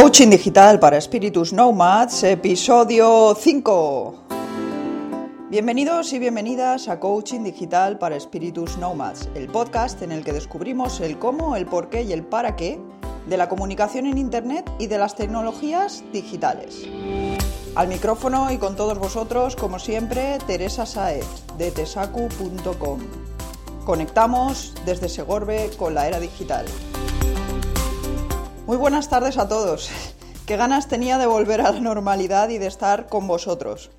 Coaching Digital para Espíritus Nomads, episodio 5. Bienvenidos y bienvenidas a Coaching Digital para Espíritus Nomads, el podcast en el que descubrimos el cómo, el por qué y el para qué de la comunicación en Internet y de las tecnologías digitales. Al micrófono y con todos vosotros, como siempre, Teresa Saez, de tesacu.com. Conectamos desde Segorbe con la era digital. Muy buenas tardes a todos. Qué ganas tenía de volver a la normalidad y de estar con vosotros.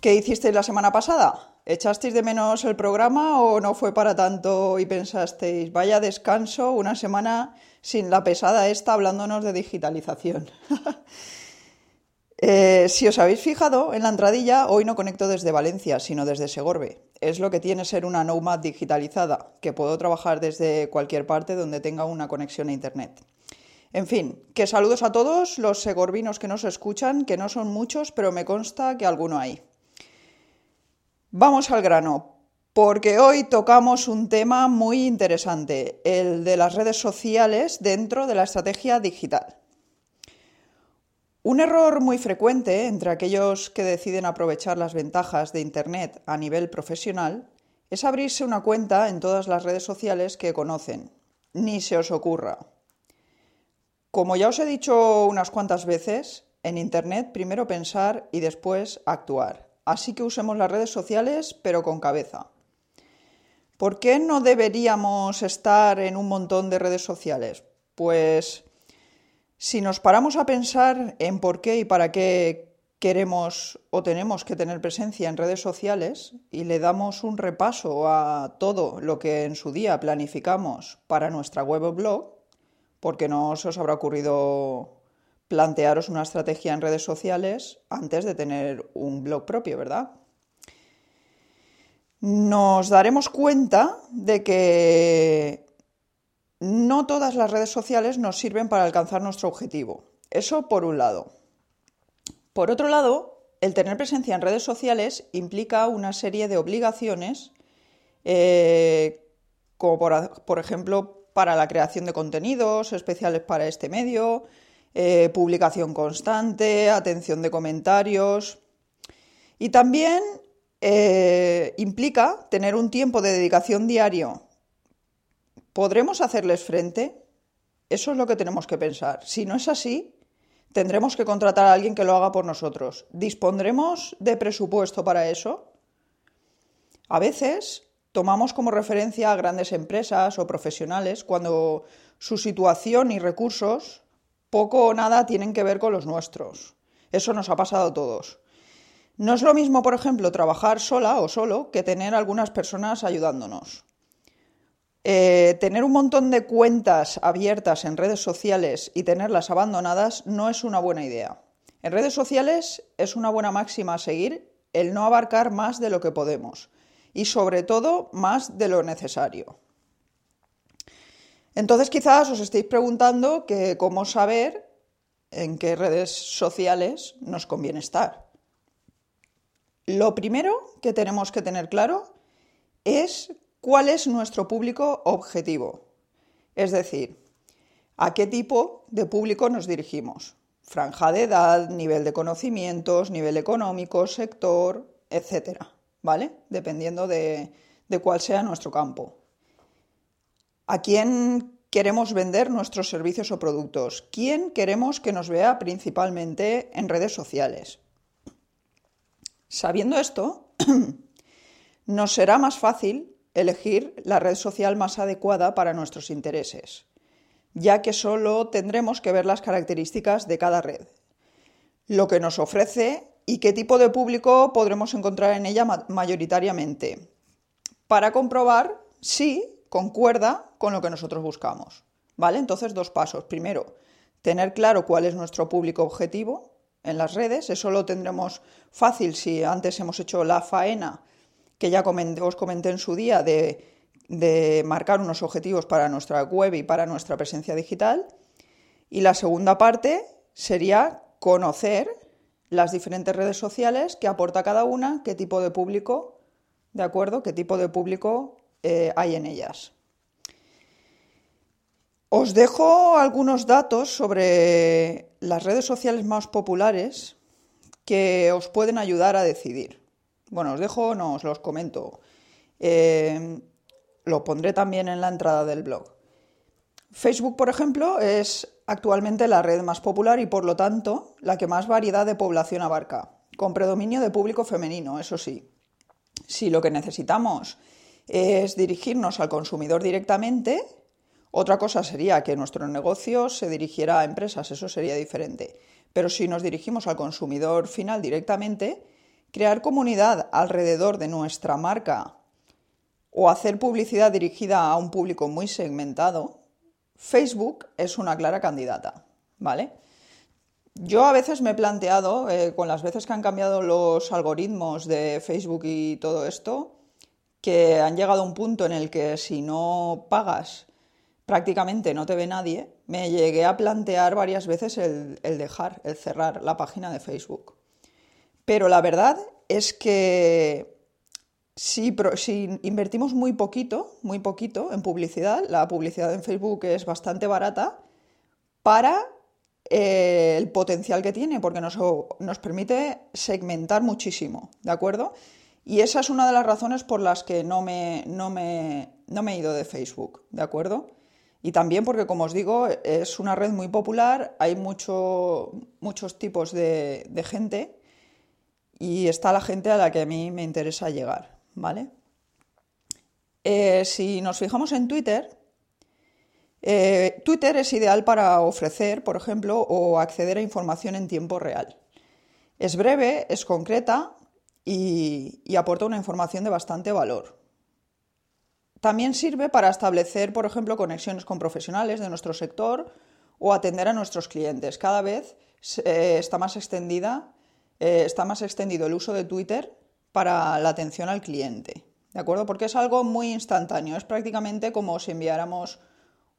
¿Qué hicisteis la semana pasada? ¿Echasteis de menos el programa o no fue para tanto y pensasteis, vaya descanso, una semana sin la pesada esta hablándonos de digitalización? Eh, si os habéis fijado en la entradilla, hoy no conecto desde Valencia, sino desde Segorbe. Es lo que tiene ser una nomad digitalizada, que puedo trabajar desde cualquier parte donde tenga una conexión a Internet. En fin, que saludos a todos los segorbinos que nos escuchan, que no son muchos, pero me consta que alguno hay. Vamos al grano, porque hoy tocamos un tema muy interesante, el de las redes sociales dentro de la estrategia digital. Un error muy frecuente entre aquellos que deciden aprovechar las ventajas de Internet a nivel profesional es abrirse una cuenta en todas las redes sociales que conocen. Ni se os ocurra. Como ya os he dicho unas cuantas veces, en Internet primero pensar y después actuar. Así que usemos las redes sociales, pero con cabeza. ¿Por qué no deberíamos estar en un montón de redes sociales? Pues si nos paramos a pensar en por qué y para qué queremos o tenemos que tener presencia en redes sociales y le damos un repaso a todo lo que en su día planificamos para nuestra web o blog, porque no se os habrá ocurrido plantearos una estrategia en redes sociales antes de tener un blog propio, ¿verdad? Nos daremos cuenta de que no todas las redes sociales nos sirven para alcanzar nuestro objetivo. Eso por un lado. Por otro lado, el tener presencia en redes sociales implica una serie de obligaciones, eh, como por ejemplo para la creación de contenidos especiales para este medio, eh, publicación constante, atención de comentarios. Y también eh, implica tener un tiempo de dedicación diario. ¿Podremos hacerles frente? Eso es lo que tenemos que pensar. Si no es así, tendremos que contratar a alguien que lo haga por nosotros. ¿Dispondremos de presupuesto para eso? A veces tomamos como referencia a grandes empresas o profesionales cuando su situación y recursos poco o nada tienen que ver con los nuestros. Eso nos ha pasado a todos. No es lo mismo, por ejemplo, trabajar sola o solo que tener algunas personas ayudándonos. Eh, tener un montón de cuentas abiertas en redes sociales y tenerlas abandonadas no es una buena idea. En redes sociales es una buena máxima a seguir el no abarcar más de lo que podemos y sobre todo más de lo necesario. Entonces quizás os estéis preguntando cómo saber en qué redes sociales nos conviene estar. Lo primero que tenemos que tener claro es cuál es nuestro público objetivo, es decir, a qué tipo de público nos dirigimos. Franja de edad, nivel de conocimientos, nivel económico, sector, etcétera. ¿Vale? Dependiendo de, cuál sea nuestro campo. ¿A quién queremos vender nuestros servicios o productos? ¿Quién queremos que nos vea principalmente en redes sociales? Sabiendo esto, nos será más fácil elegir la red social más adecuada para nuestros intereses, ya que solo tendremos que ver las características de cada red, lo que nos ofrece y qué tipo de público podremos encontrar en ella mayoritariamente, para comprobar si concuerda con lo que nosotros buscamos. ¿Vale? Entonces, dos pasos. Primero, tener claro cuál es nuestro público objetivo en las redes. Eso lo tendremos fácil si antes hemos hecho la faena que ya os comenté en su día de, de marcar unos objetivos para nuestra web y para nuestra presencia digital. Y la segunda parte sería conocer las diferentes redes sociales, qué aporta cada una, qué tipo de público, ¿de acuerdo? ¿Qué tipo de público eh, hay en ellas? Os dejo algunos datos sobre las redes sociales más populares que os pueden ayudar a decidir. Bueno, os dejo, no os los comento. Eh, lo pondré también en la entrada del blog. Facebook, por ejemplo, es actualmente la red más popular y por lo tanto la que más variedad de población abarca, con predominio de público femenino, eso sí. Si lo que necesitamos es dirigirnos al consumidor directamente, otra cosa sería que nuestro negocio se dirigiera a empresas, eso sería diferente. Pero si nos dirigimos al consumidor final directamente, crear comunidad alrededor de nuestra marca o hacer publicidad dirigida a un público muy segmentado, Facebook es una clara candidata, ¿vale? Yo a veces me he planteado, eh, con las veces que han cambiado los algoritmos de Facebook y todo esto, que han llegado a un punto en el que si no pagas prácticamente no te ve nadie, me llegué a plantear varias veces el, dejar, el cerrar la página de Facebook. Pero la verdad es que si, invertimos muy poquito, muy poquito en publicidad, la publicidad en Facebook es bastante barata para eh, el potencial que tiene, porque nos, nos permite segmentar muchísimo, ¿de acuerdo? Y esa es una de las razones por las que no me, no me, no me he ido de Facebook, ¿de acuerdo? Y también porque, como os digo, es una red muy popular, hay mucho, muchos tipos de, gente y está la gente a la que a mí me interesa llegar, Eh, si nos fijamos en Twitter, eh, Twitter es ideal para ofrecer, por ejemplo, o acceder a información en tiempo real. Es breve, es concreta y aporta una información de bastante valor. También sirve para establecer, por ejemplo, conexiones con profesionales de nuestro sector o atender a nuestros clientes. Cada vez eh, está más extendida, está más extendido el uso de Twitter para la atención al cliente. ¿De acuerdo? Porque es algo muy instantáneo. Es prácticamente como si enviáramos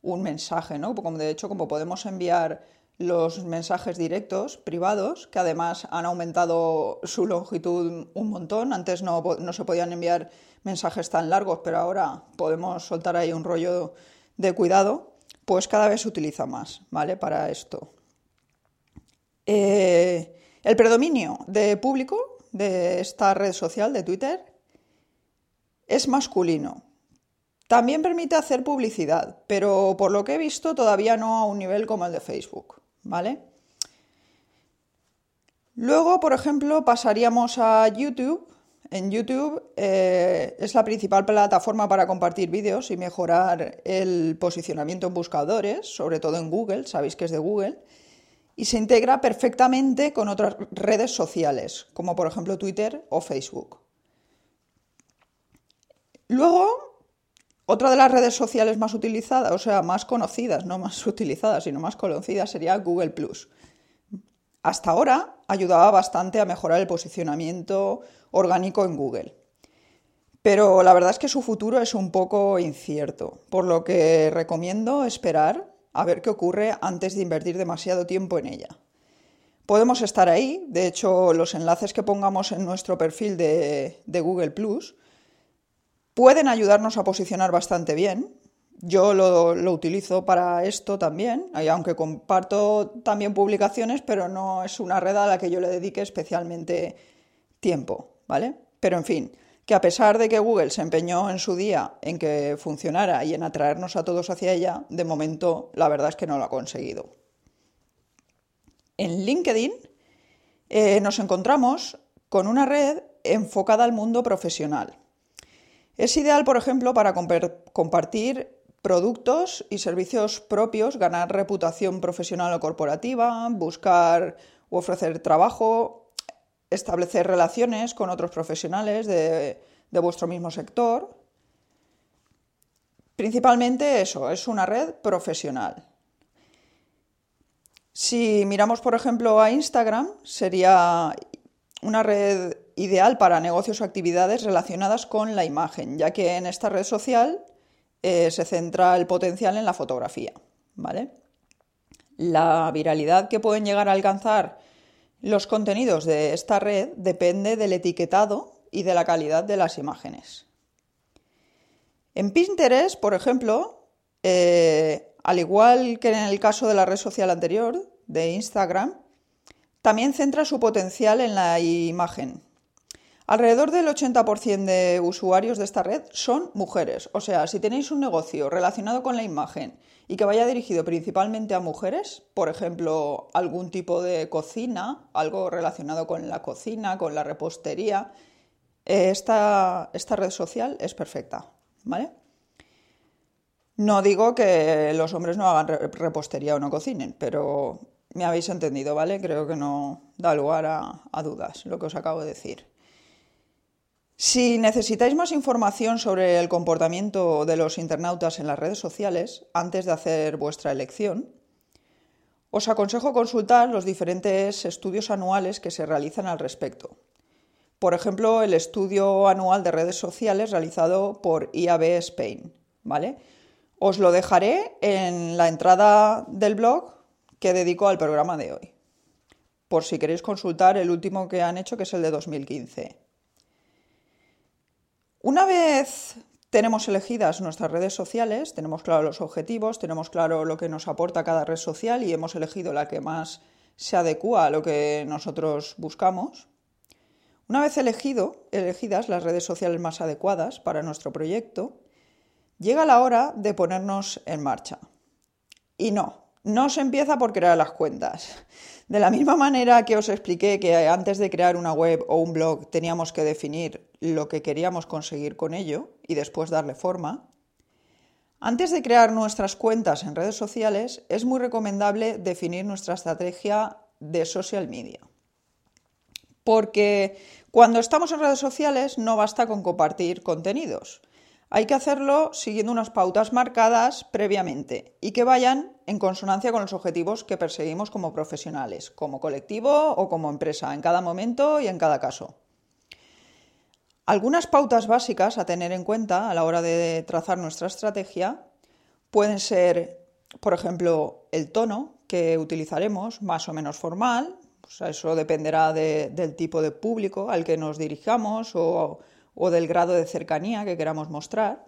un mensaje, ¿no? Como de hecho, como podemos enviar los mensajes directos privados, que además han aumentado su longitud un montón. Antes no, no, se podían enviar mensajes tan largos, pero ahora podemos soltar ahí un rollo de cuidado, pues cada vez se utiliza más, ¿vale? Para esto. Eh, el predominio de público de esta red social de Twitter es masculino. También permite hacer publicidad, pero por lo que he visto todavía no a un nivel como el de Facebook. ¿vale? Luego, por ejemplo, pasaríamos a YouTube. En YouTube eh, es la principal plataforma para compartir vídeos y mejorar el posicionamiento en buscadores, sobre todo en Google, sabéis que es de Google, y se integra perfectamente con otras redes sociales, como por ejemplo Twitter o Facebook. Luego otra de las redes sociales más utilizadas, o sea, más conocidas, no más utilizadas, sino más conocidas, sería Google ⁇ Hasta ahora ayudaba bastante a mejorar el posicionamiento orgánico en Google. Pero la verdad es que su futuro es un poco incierto, por lo que recomiendo esperar a ver qué ocurre antes de invertir demasiado tiempo en ella. Podemos estar ahí, de hecho los enlaces que pongamos en nuestro perfil de, de Google Plus Pueden ayudarnos a posicionar bastante bien. Yo lo, utilizo para esto también, aunque comparto también publicaciones, pero no es una red a la que yo le dedique especialmente tiempo, ¿vale? Pero en fin, que a pesar de que Google se empeñó en su día en que funcionara y en atraernos a todos hacia ella, de momento la verdad es que no lo ha conseguido. En LinkedIn eh, nos encontramos con una red enfocada al mundo profesional. Es ideal, por ejemplo, para compartir productos y servicios propios, ganar reputación profesional o corporativa, buscar u ofrecer trabajo, establecer relaciones con otros profesionales de, vuestro mismo sector. Principalmente eso, es una red profesional. Si miramos, por ejemplo, a Instagram, sería una red ideal para negocios o actividades relacionadas con la imagen, ya que en esta red social eh, se centra el potencial en la fotografía. ¿vale? La viralidad que pueden llegar a alcanzar los contenidos de esta red depende del etiquetado y de la calidad de las imágenes. En Pinterest, por ejemplo, eh, al igual que en el caso de la red social anterior, de Instagram, también centra su potencial en la imagen. Alrededor del 80% de usuarios de esta red son mujeres. O sea, si tenéis un negocio relacionado con la imagen y que vaya dirigido principalmente a mujeres, por ejemplo, algún tipo de cocina, algo relacionado con la cocina, con la repostería, eh, esta, esta red social es perfecta, ¿vale? No digo que los hombres no hagan repostería o no cocinen, pero me habéis entendido, ¿vale? Creo que no da lugar a, dudas lo que os acabo de decir. Si necesitáis más información sobre el comportamiento de los internautas en las redes sociales antes de hacer vuestra elección, os aconsejo consultar los diferentes estudios anuales que se realizan al respecto. Por ejemplo, el estudio anual de redes sociales realizado por IAB Spain, ¿vale? Os lo dejaré en la entrada del blog que dedico al programa de hoy, por si queréis consultar el último que han hecho, que es el de 2015. Una vez tenemos elegidas nuestras redes sociales, tenemos claro los objetivos, tenemos claro lo que nos aporta cada red social y hemos elegido la que más se adecua a lo que nosotros buscamos. Una vez elegido, elegidas las redes sociales más adecuadas para nuestro proyecto, Llega la hora de ponernos en marcha. Y no, no se empieza por crear las cuentas. De la misma manera que os expliqué que antes de crear una web o un blog teníamos que definir lo que queríamos conseguir con ello y después darle forma, antes de crear nuestras cuentas en redes sociales es muy recomendable definir nuestra estrategia de social media. Porque cuando estamos en redes sociales no basta con compartir contenidos. Hay que hacerlo siguiendo unas pautas marcadas previamente y que vayan en consonancia con los objetivos que perseguimos como profesionales, como colectivo o como empresa, en cada momento y en cada caso. Algunas pautas básicas a tener en cuenta a la hora de trazar nuestra estrategia pueden ser, por ejemplo, el tono que utilizaremos, más o menos formal, eso dependerá del tipo de público al que nos dirijamos o o del grado de cercanía que queramos mostrar.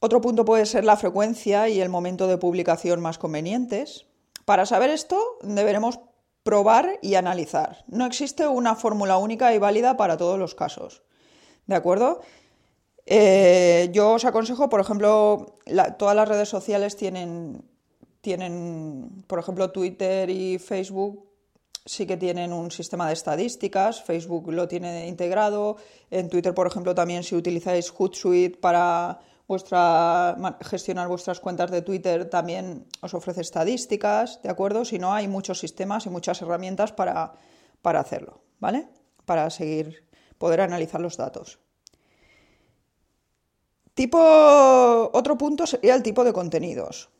Otro punto puede ser la frecuencia y el momento de publicación más convenientes. Para saber esto deberemos probar y analizar. No existe una fórmula única y válida para todos los casos. ¿De acuerdo? Eh, yo os aconsejo, por ejemplo, todas las redes sociales tienen, tienen, por ejemplo, Twitter y Facebook sí que tienen un sistema de estadísticas, Facebook lo tiene integrado, en Twitter, por ejemplo, también si utilizáis Hootsuite para gestionar vuestras cuentas de Twitter, también os ofrece estadísticas, ¿de acuerdo? Si no, hay muchos sistemas y muchas herramientas para, para hacerlo, ¿vale? Para seguir, poder analizar los datos. Tipo, otro punto sería el tipo de contenidos.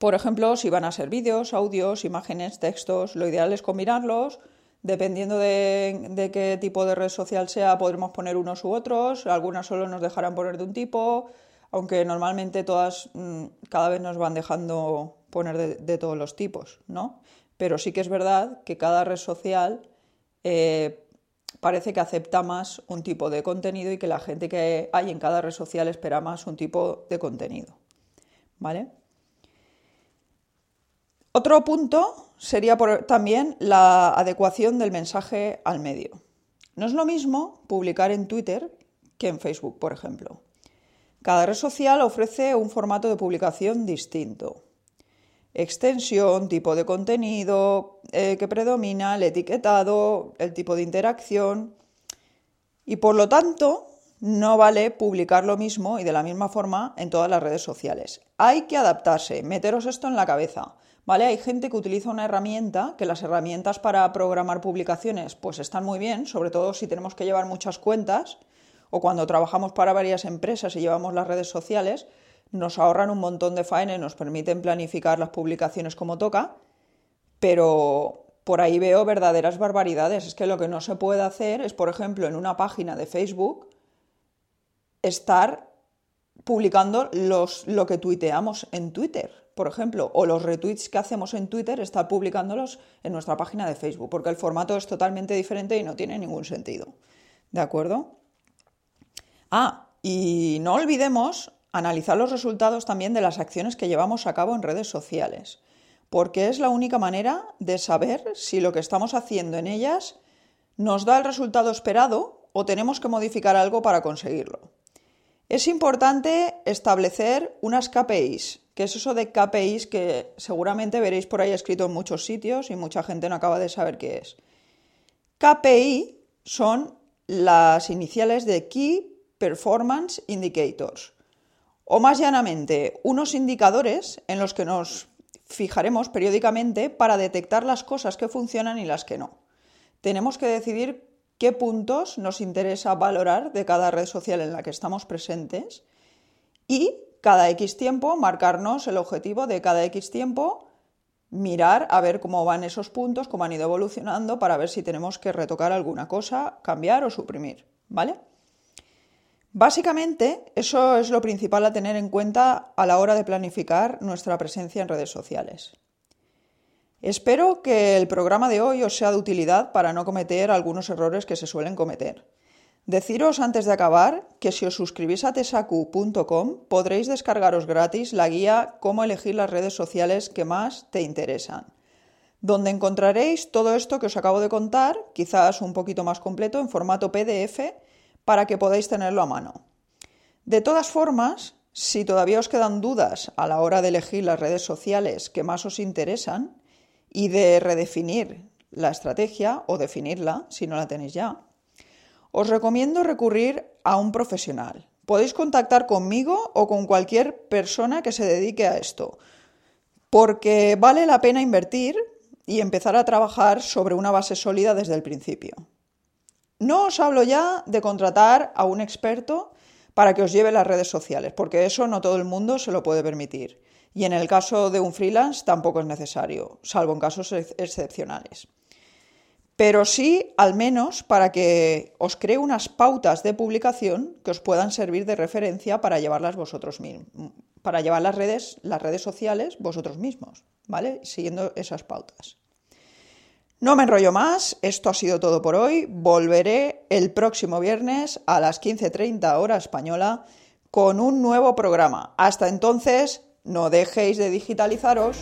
Por ejemplo, si van a ser vídeos, audios, imágenes, textos, lo ideal es combinarlos. Dependiendo de, qué tipo de red social sea, podremos poner unos u otros. Algunas solo nos dejarán poner de un tipo, aunque normalmente todas mm, cada vez nos van dejando poner de, todos los tipos, ¿no? Pero sí que es verdad que cada red social eh, parece que acepta más un tipo de contenido y que la gente que hay en cada red social espera más un tipo de contenido, ¿vale? Otro punto sería también la adecuación del mensaje al medio. No es lo mismo publicar en Twitter que en Facebook, por ejemplo. Cada red social ofrece un formato de publicación distinto. Extensión, tipo de contenido eh, que predomina, el etiquetado, el tipo de interacción. Y por lo tanto, no vale publicar lo mismo y de la misma forma en todas las redes sociales. Hay que adaptarse, meteros esto en la cabeza. Hay gente que utiliza una herramienta, que las herramientas para programar publicaciones pues están muy bien, sobre todo si tenemos que llevar muchas cuentas o cuando trabajamos para varias empresas y llevamos las redes sociales, nos ahorran un montón de faena y nos permiten planificar las publicaciones como toca, pero por ahí veo verdaderas barbaridades. Es que lo que no se puede hacer es, por ejemplo, en una página de Facebook, estar publicando los, lo que tuiteamos en Twitter por ejemplo, o los retweets que hacemos en Twitter, estar publicándolos en nuestra página de Facebook, porque el formato es totalmente diferente y no tiene ningún sentido. ¿De acuerdo? Ah, y no olvidemos analizar los resultados también de las acciones que llevamos a cabo en redes sociales, porque es la única manera de saber si lo que estamos haciendo en ellas nos da el resultado esperado o tenemos que modificar algo para conseguirlo. Es importante establecer unas KPIs, que es eso de KPIs que seguramente veréis por ahí escrito en muchos sitios y mucha gente no acaba de saber qué es. KPI son las iniciales de Key Performance Indicators, o más llanamente, unos indicadores en los que nos fijaremos periódicamente para detectar las cosas que funcionan y las que no. Tenemos que decidir qué puntos nos interesa valorar de cada red social en la que estamos presentes y cada X tiempo marcarnos el objetivo de cada X tiempo, mirar a ver cómo van esos puntos, cómo han ido evolucionando para ver si tenemos que retocar alguna cosa, cambiar o suprimir, ¿vale? Básicamente, eso es lo principal a tener en cuenta a la hora de planificar nuestra presencia en redes sociales. Espero que el programa de hoy os sea de utilidad para no cometer algunos errores que se suelen cometer. Deciros antes de acabar que si os suscribís a tesacu.com podréis descargaros gratis la guía Cómo elegir las redes sociales que más te interesan, donde encontraréis todo esto que os acabo de contar, quizás un poquito más completo en formato PDF, para que podáis tenerlo a mano. De todas formas, si todavía os quedan dudas a la hora de elegir las redes sociales que más os interesan, y de redefinir la estrategia o definirla si no la tenéis ya, os recomiendo recurrir a un profesional. Podéis contactar conmigo o con cualquier persona que se dedique a esto, porque vale la pena invertir y empezar a trabajar sobre una base sólida desde el principio. No os hablo ya de contratar a un experto para que os lleve las redes sociales, porque eso no todo el mundo se lo puede permitir y en el caso de un freelance tampoco es necesario, salvo en casos excepcionales. Pero sí, al menos, para que os cree unas pautas de publicación que os puedan servir de referencia para llevarlas vosotros mismos, para llevar las redes, las redes sociales vosotros mismos, ¿vale? Siguiendo esas pautas. No me enrollo más, esto ha sido todo por hoy. Volveré el próximo viernes a las 15.30 hora española con un nuevo programa. Hasta entonces, no dejéis de digitalizaros.